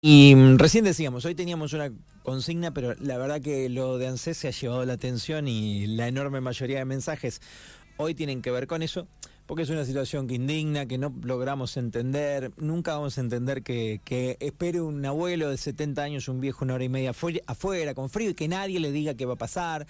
Y mm, recién decíamos, hoy teníamos una consigna, pero la verdad que lo de ANSES se ha llevado la atención y la enorme mayoría de mensajes hoy tienen que ver con eso, porque es una situación que indigna, que no logramos entender, nunca vamos a entender que, que espere un abuelo de 70 años, un viejo una hora y media afuera, con frío, y que nadie le diga qué va a pasar.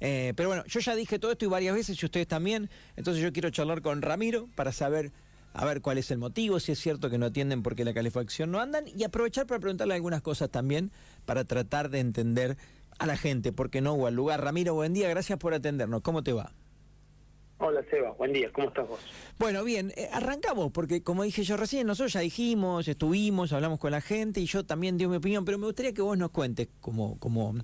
Eh, pero bueno, yo ya dije todo esto y varias veces, y ustedes también, entonces yo quiero charlar con Ramiro para saber a ver cuál es el motivo, si es cierto que no atienden porque la calefacción no andan y aprovechar para preguntarle algunas cosas también para tratar de entender a la gente, porque no o al lugar. Ramiro, buen día, gracias por atendernos. ¿Cómo te va? Hola Seba, buen día, ¿cómo estás vos? Bueno, bien, eh, arrancamos, porque como dije yo recién, nosotros ya dijimos, estuvimos, hablamos con la gente y yo también di mi opinión, pero me gustaría que vos nos cuentes como, como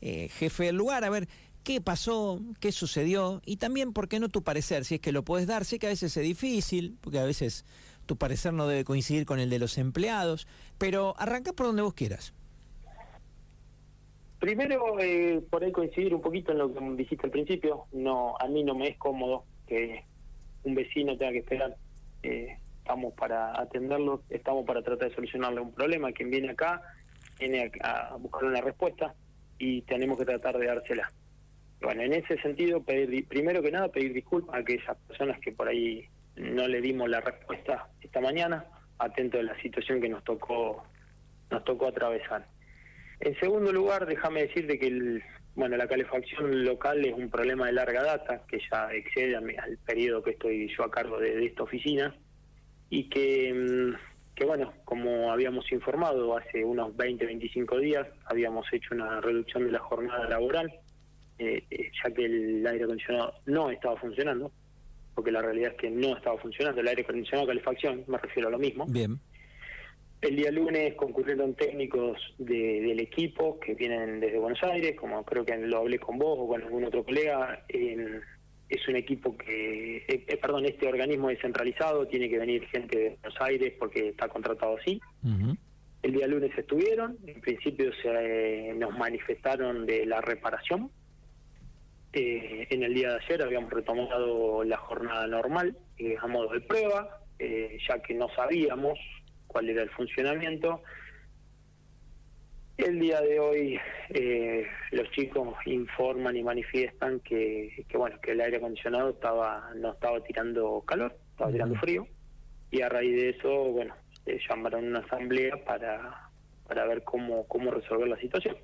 eh, jefe del lugar, a ver, qué pasó, qué sucedió y también, ¿por qué no tu parecer? Si es que lo puedes dar, sé que a veces es difícil, porque a veces tu parecer no debe coincidir con el de los empleados, pero arranca por donde vos quieras. Primero, eh, por ahí coincidir un poquito en lo que dijiste al principio, no a mí no me es cómodo que un vecino tenga que esperar. Eh, estamos para atenderlo, estamos para tratar de solucionarle un problema. Quien viene acá viene a buscar una respuesta y tenemos que tratar de dársela. Bueno, en ese sentido, pedir, primero que nada, pedir disculpas a aquellas personas que por ahí no le dimos la respuesta esta mañana, atento a la situación que nos tocó nos tocó atravesar. En segundo lugar, déjame decirte que el, bueno, la calefacción local es un problema de larga data, que ya excede al periodo que estoy yo a cargo de, esta oficina, y que, mm, que, bueno, como habíamos informado hace unos 20, 25 días, habíamos hecho una reducción de la jornada laboral eh, eh, ya que el aire acondicionado no estaba funcionando, porque la realidad es que no estaba funcionando el aire acondicionado, calefacción, me refiero a lo mismo. Bien. El día lunes concurrieron técnicos del equipo que vienen desde Buenos Aires, como creo que lo hablé con vos o con algún otro colega. es un equipo que, eh, perdón, este organismo descentralizado, tiene que venir gente de Buenos Aires porque está contratado así. El día lunes estuvieron, en principio se nos manifestaron de la reparación, eh, en el día de ayer habíamos retomado la jornada normal eh, a modo de prueba, eh, ya que no sabíamos cuál era el funcionamiento. El día de hoy los chicos informan y manifiestan que, bueno que el aire acondicionado estaba no estaba tirando calor, estaba tirando frío y a raíz de eso bueno llamaron una asamblea para para ver cómo cómo resolver la situación.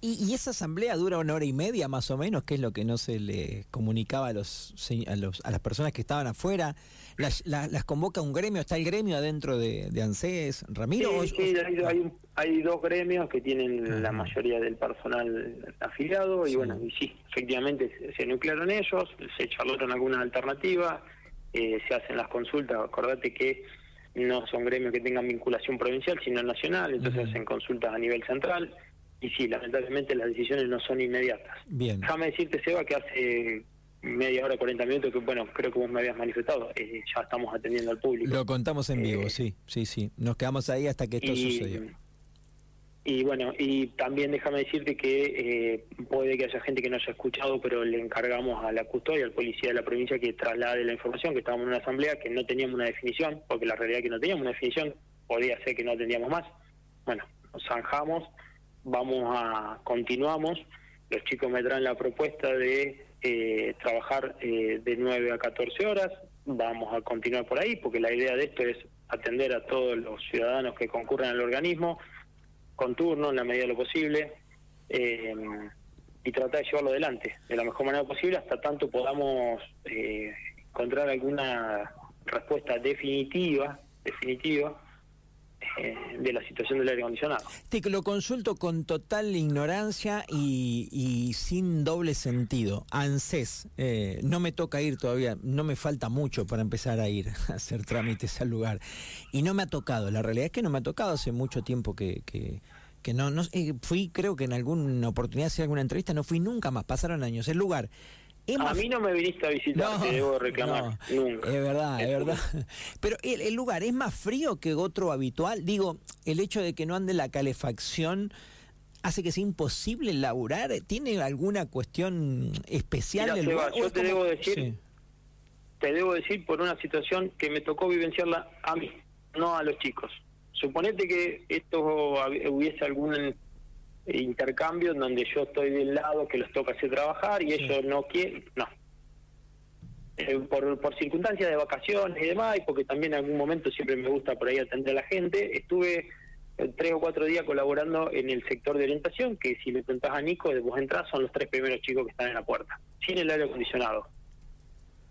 Y, esa asamblea dura una hora y media más o menos, que es lo que no se le comunicaba a los a, los, a las personas que estaban afuera. Las, las, convoca un gremio, está el gremio adentro de, de ANSES, Ramiro. Sí, hay, hay, dos gremios que tienen la mayoría del personal afiliado y bueno, y sí, efectivamente se, nuclearon ellos, se charlaron algunas alternativas, eh, se hacen las consultas, acordate que no son gremios que tengan vinculación provincial, sino nacional, entonces hacen consultas a nivel central y sí, lamentablemente las decisiones no son inmediatas. Bien. Déjame decirte, Seba, que hace media hora, 40 minutos, que bueno, creo que vos me habías manifestado, eh, ya estamos atendiendo al público. Lo contamos en vivo, eh, sí, sí, sí. Nos quedamos ahí hasta que esto sucedió. Y bueno, y también déjame decirte que eh, puede que haya gente que no haya escuchado, pero le encargamos a la custodia, al policía de la provincia, que traslade la información, que estábamos en una asamblea, que no teníamos una definición, porque la realidad es que no teníamos una definición, podía ser que no teníamos más. Bueno, nos zanjamos vamos a continuamos. Los chicos me traen la propuesta de eh, trabajar eh, de 9 a 14 horas. Vamos a continuar por ahí porque la idea de esto es atender a todos los ciudadanos que concurren al organismo con turno en la medida de lo posible eh, y tratar de llevarlo adelante de la mejor manera posible hasta tanto podamos encontrar alguna respuesta definitiva definitiva eh, de la situación del aire acondicionado. Te lo consulto con total ignorancia y, sin doble sentido. ANSES, eh, no me toca ir todavía, no me falta mucho para empezar a ir a hacer trámites al lugar. Y no me ha tocado, la realidad es que no me ha tocado hace mucho tiempo que, que, no, no eh, fui, creo que en alguna oportunidad, hacer alguna entrevista, no fui nunca más, pasaron años. El lugar a mí no me viniste a visitar, te debo reclamar. Nunca. Es verdad, es, verdad. Pero el, lugar es más frío que otro habitual. Digo, el hecho de que no ande la calefacción hace que sea imposible laburar. ¿Tiene alguna cuestión especial el lugar? yo te debo decir, te debo decir por una situación que me tocó vivenciarla a mí, no a los chicos. suponete que esto hubiese algún intercambio en donde yo estoy del lado que los toca hacer trabajar y ellos no quieren, no. Eh, por, por circunstancias de vacaciones y demás, y porque también en algún momento siempre me gusta por ahí atender a la gente, estuve eh, tres o cuatro días colaborando en el sector de orientación, que si le preguntás a Nico, de vos entras, son los tres primeros chicos que están en la puerta, sin el aire acondicionado.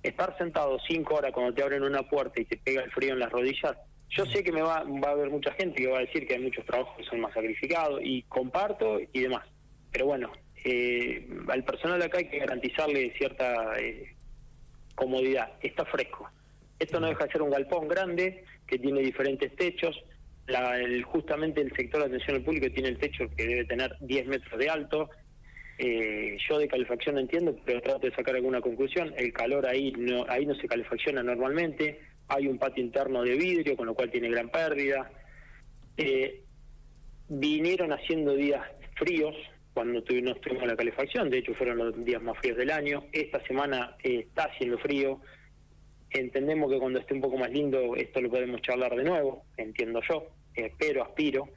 Estar sentado cinco horas cuando te abren una puerta y te pega el frío en las rodillas, yo sé que me va, va a haber mucha gente que va a decir que hay muchos trabajos que son más sacrificados y comparto y demás. Pero bueno, eh, al personal de acá hay que garantizarle cierta eh, comodidad. Está fresco. Esto no deja de ser un galpón grande que tiene diferentes techos. La, el, justamente el sector de atención al público tiene el techo que debe tener 10 metros de alto. Eh, yo de calefacción entiendo, pero trato de sacar alguna conclusión. El calor ahí no, ahí no se calefacciona normalmente hay un patio interno de vidrio, con lo cual tiene gran pérdida. Eh, vinieron haciendo días fríos cuando estuvimos en la calefacción, de hecho fueron los días más fríos del año. Esta semana eh, está haciendo frío. Entendemos que cuando esté un poco más lindo esto lo podemos charlar de nuevo, entiendo yo, espero, aspiro.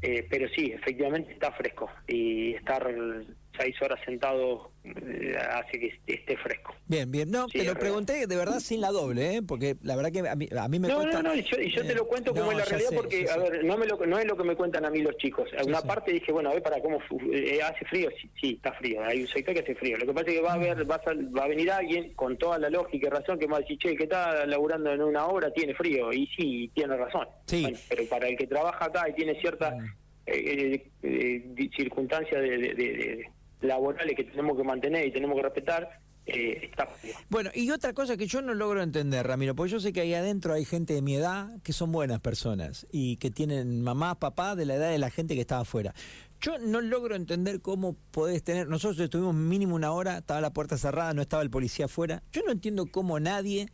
Eh, pero sí, efectivamente está fresco y estar seis horas sentado eh, hace que esté fresco. Bien, bien. No, te lo pregunté de verdad sin la doble, ¿eh? porque la verdad que a mí, a mí me no, No, no, y yo, te lo cuento como es la realidad porque, a ver, no, me lo, no es lo que me cuentan a mí los chicos. En una parte dije, bueno, a ver, para cómo eh, hace frío. Sí, está frío. Hay un sector que hace frío. Lo que pasa es que va a, haber, va a, va a venir alguien con toda la lógica y razón que me va a decir, che, que está laburando en una hora tiene frío. Y sí, tiene razón. Sí. pero para el que trabaja acá y tiene cierta... Mm. Eh, eh, circunstancias de, laborales que tenemos que mantener y tenemos que respetar, eh, está Bueno, y otra cosa que yo no logro entender, Ramiro, porque yo sé que ahí adentro hay gente de mi edad que son buenas personas y que tienen mamá, papá de la edad de la gente que estaba afuera. Yo no logro entender cómo podés tener. Nosotros estuvimos mínimo una hora, estaba la puerta cerrada, no estaba el policía afuera. Yo no entiendo cómo nadie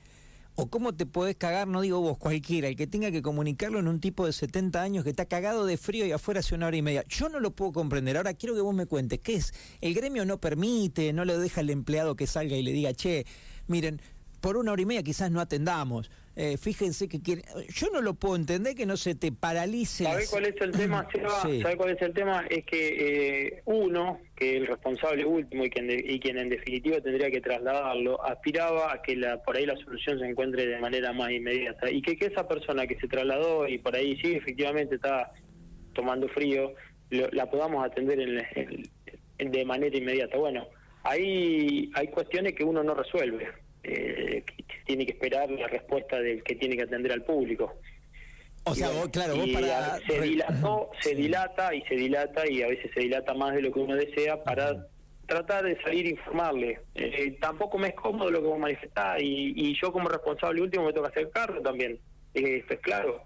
o cómo te podés cagar, no digo vos, cualquiera, el que tenga que comunicarlo en un tipo de 70 años que está cagado de frío y afuera hace una hora y media. Yo no lo puedo comprender. Ahora quiero que vos me cuentes, ¿qué es? El gremio no permite, no le deja al empleado que salga y le diga, che, miren, por una hora y media quizás no atendamos. Eh, fíjense que quiere... yo no lo puedo entender que no se te paralice. ¿Sabes cuál es el tema, Seba? cuál es el tema? Es que eh, uno, que el responsable último y quien, y quien en definitiva tendría que trasladarlo, aspiraba a que la, por ahí la solución se encuentre de manera más inmediata y que, que esa persona que se trasladó y por ahí sí efectivamente está tomando frío, la podamos atender en, de manera inmediata. Bueno, ahí hay cuestiones que uno no resuelve eh, tiene que esperar la respuesta del que tiene que atender al público. O sea, claro, vos para... Se, dilató, se dilata y se dilata y a veces se dilata más de lo que uno desea para tratar de salir a informarle. Eh, tampoco me es cómodo lo que vos manifestás y, y yo como responsable último me toca hacer cargo también, eh, esto es claro.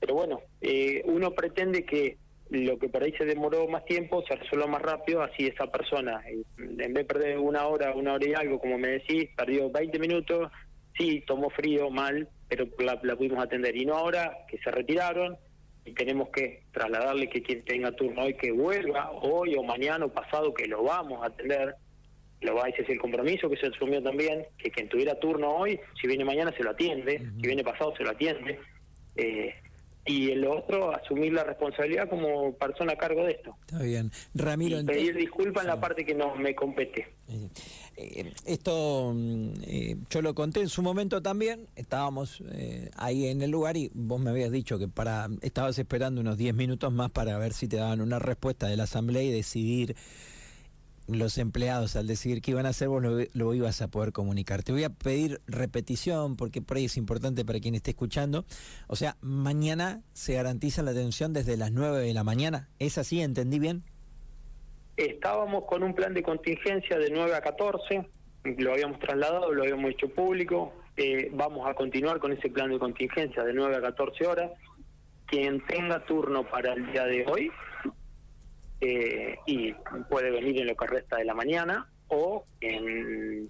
Pero bueno, eh, uno pretende que lo que por ahí se demoró más tiempo se resuelva más rápido, así esa persona, en vez de perder una hora, una hora y algo, como me decís, perdió 20 minutos, sí, tomó frío, mal, pero la, pudimos atender. Y no ahora que se retiraron y tenemos que trasladarle que quien tenga turno hoy que vuelva, hoy o mañana o pasado, que lo vamos a atender. Lo va, ese es el compromiso que se asumió también, que quien tuviera turno hoy, si viene mañana se lo atiende, si viene pasado se lo atiende. Eh, y el otro asumir la responsabilidad como persona a cargo de esto. Está bien. Ramiro, y pedir disculpas en la parte que no me compete. Eh, esto mm, eh, yo lo conté en su momento también, estábamos eh, ahí en el lugar y vos me habías dicho que para estabas esperando unos 10 minutos más para ver si te daban una respuesta de la asamblea y decidir los empleados al decidir qué iban a hacer, vos lo, ibas a poder comunicar. Te voy a pedir repetición porque por ahí es importante para quien esté escuchando. O sea, mañana se garantiza la atención desde las 9 de la mañana. ¿Es así? ¿Entendí bien? Estábamos con un plan de contingencia de 9 a 14, lo habíamos trasladado, lo habíamos hecho público. Eh, vamos a continuar con ese plan de contingencia de 9 a 14 horas. Quien tenga turno para el día de hoy eh, y puede venir en lo que resta de la mañana o quien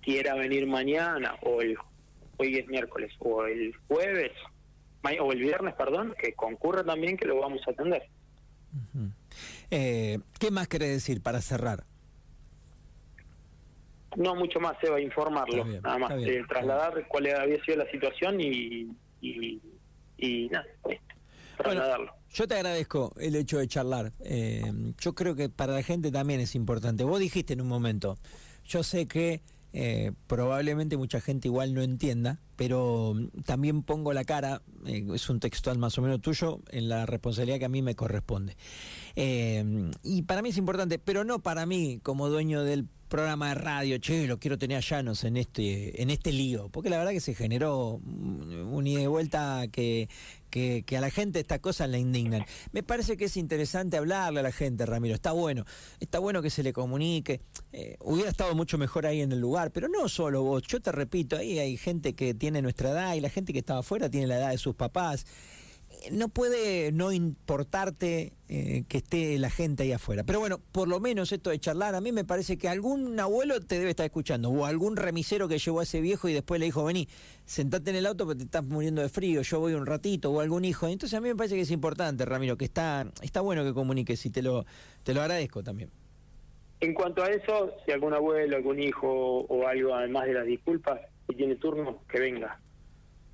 quiera venir mañana o el hoy es miércoles o el jueves o el viernes, perdón, que concurra también que lo vamos a atender. eh, ¿Qué más quiere decir para cerrar? No, mucho más, se va a informarlo, nada más, eh, trasladar cuál había sido la situación y, y, y nada, bueno, yo te agradezco el hecho de charlar. Eh, yo creo que para la gente también es importante. Vos dijiste en un momento, yo sé que eh, probablemente mucha gente igual no entienda, pero también pongo la cara, eh, es un textual más o menos tuyo, en la responsabilidad que a mí me corresponde. y para mí es importante, pero no para mí como dueño del programa de radio, che, lo quiero tener a Llanos en este, en este lío, porque la verdad que se generó un ida y vuelta que, que, a la gente estas cosas la indignan. Me parece que es interesante hablarle a la gente, Ramiro. Está bueno, está bueno que se le comunique. Eh, hubiera estado mucho mejor ahí en el lugar, pero no solo vos. Yo te repito, ahí hay gente que tiene nuestra edad y la gente que estaba afuera tiene la edad de sus papás no puede no importarte eh, que esté la gente ahí afuera. Pero bueno, por lo menos esto de charlar, a mí me parece que algún abuelo te debe estar escuchando, o algún remisero que llevó a ese viejo y después le dijo, vení, sentate en el auto porque te estás muriendo de frío, yo voy un ratito, o algún hijo. Entonces a mí me parece que es importante, Ramiro, que está, está bueno que comuniques y te lo, te lo agradezco también. En cuanto a eso, si algún abuelo, algún hijo o algo, además de las disculpas, y tiene turno, que venga,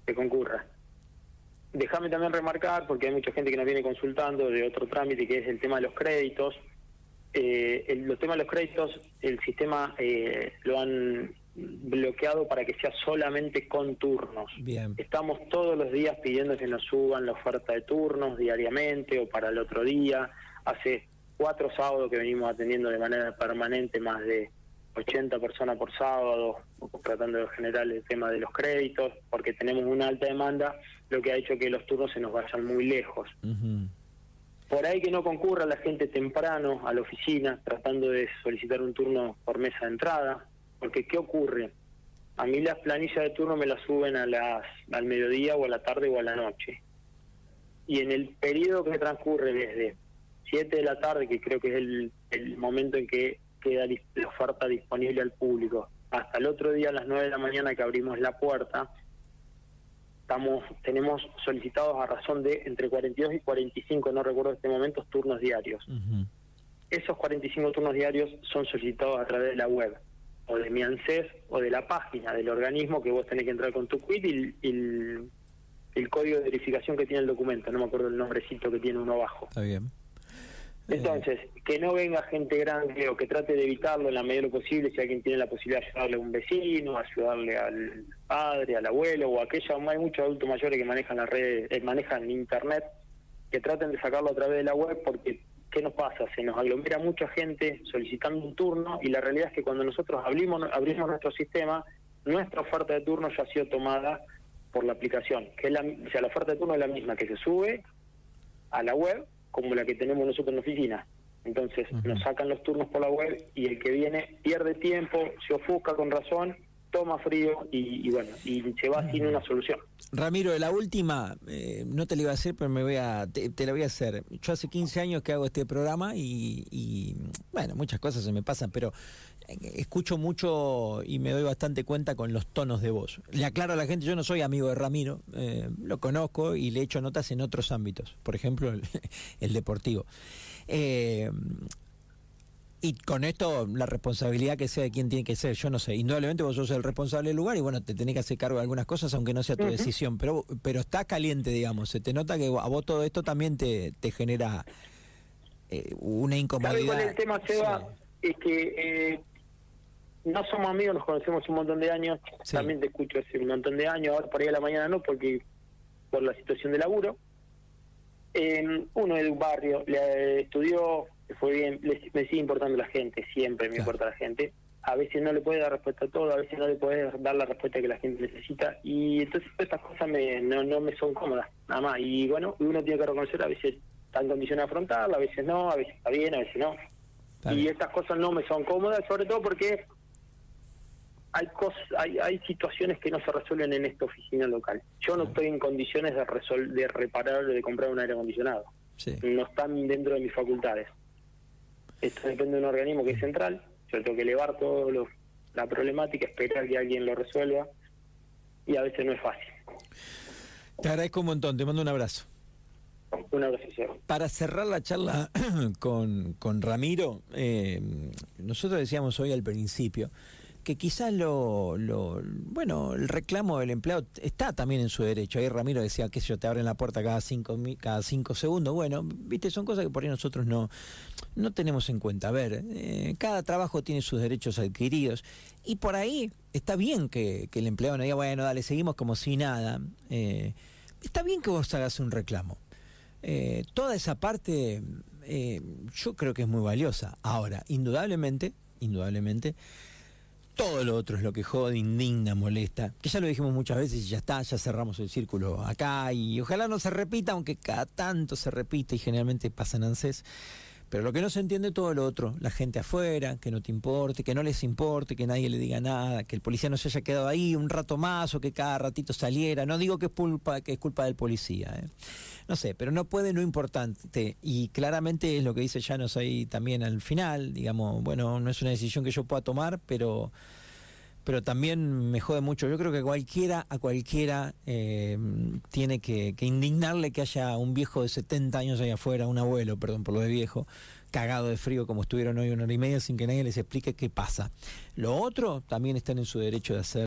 que concurra déjame también remarcar, porque hay mucha gente que nos viene consultando de otro trámite, que es el tema de los créditos. Eh, el, los temas de los créditos, el sistema eh, lo han bloqueado para que sea solamente con turnos. Bien. Estamos todos los días pidiendo que nos suban la oferta de turnos diariamente o para el otro día. Hace cuatro sábados que venimos atendiendo de manera permanente más de 80 personas por sábado, tratando de generar el tema de los créditos, porque tenemos una alta demanda, lo que ha hecho que los turnos se nos vayan muy lejos. Por ahí que no concurra la gente temprano a la oficina, tratando de solicitar un turno por mesa de entrada, porque ¿qué ocurre? A mí las planillas de turno me las suben a las, al mediodía o a la tarde o a la noche. Y en el periodo que transcurre desde 7 de la tarde, que creo que es el, el momento en que queda la oferta disponible al público. Hasta el otro día a las 9 de la mañana que abrimos la puerta, estamos tenemos solicitados a razón de entre 42 y 45, no recuerdo en este momento, turnos diarios. Esos 45 turnos diarios son solicitados a través de la web, o de mi ANSES, o de la página del organismo que vos tenés que entrar con tu quit y, el, el, código de verificación que tiene el documento, no me acuerdo el nombrecito que tiene uno abajo. Está bien. Entonces, que no venga gente grande o que trate de evitarlo en la medida de lo posible, si alguien tiene la posibilidad de ayudarle a un vecino, ayudarle al padre, al abuelo o a aquella, hay muchos adultos mayores que manejan las redes, eh, manejan internet, que traten de sacarlo a través de la web porque ¿qué nos pasa? Se nos aglomera mucha gente solicitando un turno y la realidad es que cuando nosotros abrimos, abrimos nuestro sistema, nuestra oferta de turno ya ha sido tomada por la aplicación, que es la, o sea, la oferta de turno es la misma que se sube a la web como la que tenemos nosotros en la oficina. Entonces nos sacan los turnos por la web y el que viene pierde tiempo, se ofusca con razón, toma frío y, bueno, y se va sin una solución. Ramiro, la última, eh, no te la iba a hacer, pero me voy a, te, la voy a hacer. Yo hace 15 años que hago este programa y, bueno, muchas cosas se me pasan, pero escucho mucho y me doy bastante cuenta con los tonos de voz. Le aclaro a la gente, yo no soy amigo de Ramiro, eh, lo conozco y le echo notas en otros ámbitos, por ejemplo el, el deportivo. Eh, y con esto la responsabilidad que sea de quién tiene que ser, yo no sé, indudablemente vos sos el responsable del lugar y bueno, te tenés que hacer cargo de algunas cosas aunque no sea tu decisión, pero pero está caliente, digamos, se te nota que a vos todo esto también te, te genera eh, una incomodidad. el tema, Seba? Es que eh, no somos amigos, nos conocemos un montón de años, también te escucho hace un montón de años, ahora por ahí a la mañana no, porque por la situación de laburo. Eh, uno es de un barrio, le estudió fue bien, me sigue importando la gente, siempre me importa la gente. A veces no le puede dar respuesta a todo, a veces no le puede dar la respuesta que la gente necesita y entonces estas cosas me, no, no me son cómodas, nada más. Y bueno, uno tiene que reconocer, a veces está en condición de afrontarla, a veces no, a veces está bien, a veces no. y estas cosas no me son cómodas, sobre todo porque hay cosas, hay, hay situaciones que no se resuelven en esta oficina local. Yo no estoy en condiciones de, resol de reparar o de comprar un aire acondicionado. No están dentro de mis facultades. Esto depende de un organismo que es central. Yo tengo que elevar toda la problemática, esperar que alguien lo resuelva. Y a veces no es fácil. Te agradezco un montón. Te mando un abrazo. Un abrazo, Para cerrar la charla con, con Ramiro, eh, nosotros decíamos hoy al principio que quizás lo, lo, bueno, el reclamo del empleado está también en su derecho. Ahí Ramiro decía que yo te abren la puerta cada cinco, cada cinco segundos. Bueno, viste, son cosas que por ahí nosotros no, no tenemos en cuenta. A ver, eh, cada trabajo tiene sus derechos adquiridos y por ahí está bien que, el empleado no diga, bueno, dale, seguimos como si nada. Eh, está bien que vos hagas un reclamo. Eh, toda esa parte yo creo que es muy valiosa. Ahora, indudablemente, indudablemente, todo lo otro es lo que jode, indigna, molesta. Que ya lo dijimos muchas veces y ya está, ya cerramos el círculo acá y ojalá no se repita, aunque cada tanto se repite y generalmente pasa en ANSES. Pero lo que no se entiende todo lo otro, la gente afuera, que no te importe, que no les importe, que nadie le diga nada, que el policía no se haya quedado ahí un rato más o que cada ratito saliera. No digo que es culpa, que es culpa del policía. ¿eh? No sé, pero no puede no importante. Y claramente es lo que dice Llanos ahí también al final. Digamos, bueno, no es una decisión que yo pueda tomar, pero pero también me jode mucho. Yo creo que cualquiera, a cualquiera eh, tiene que, indignarle que haya un viejo de 70 años ahí afuera, un abuelo, perdón por lo de viejo, cagado de frío como estuvieron hoy una hora y media sin que nadie les explique qué pasa. Lo otro también están en su derecho de hacer.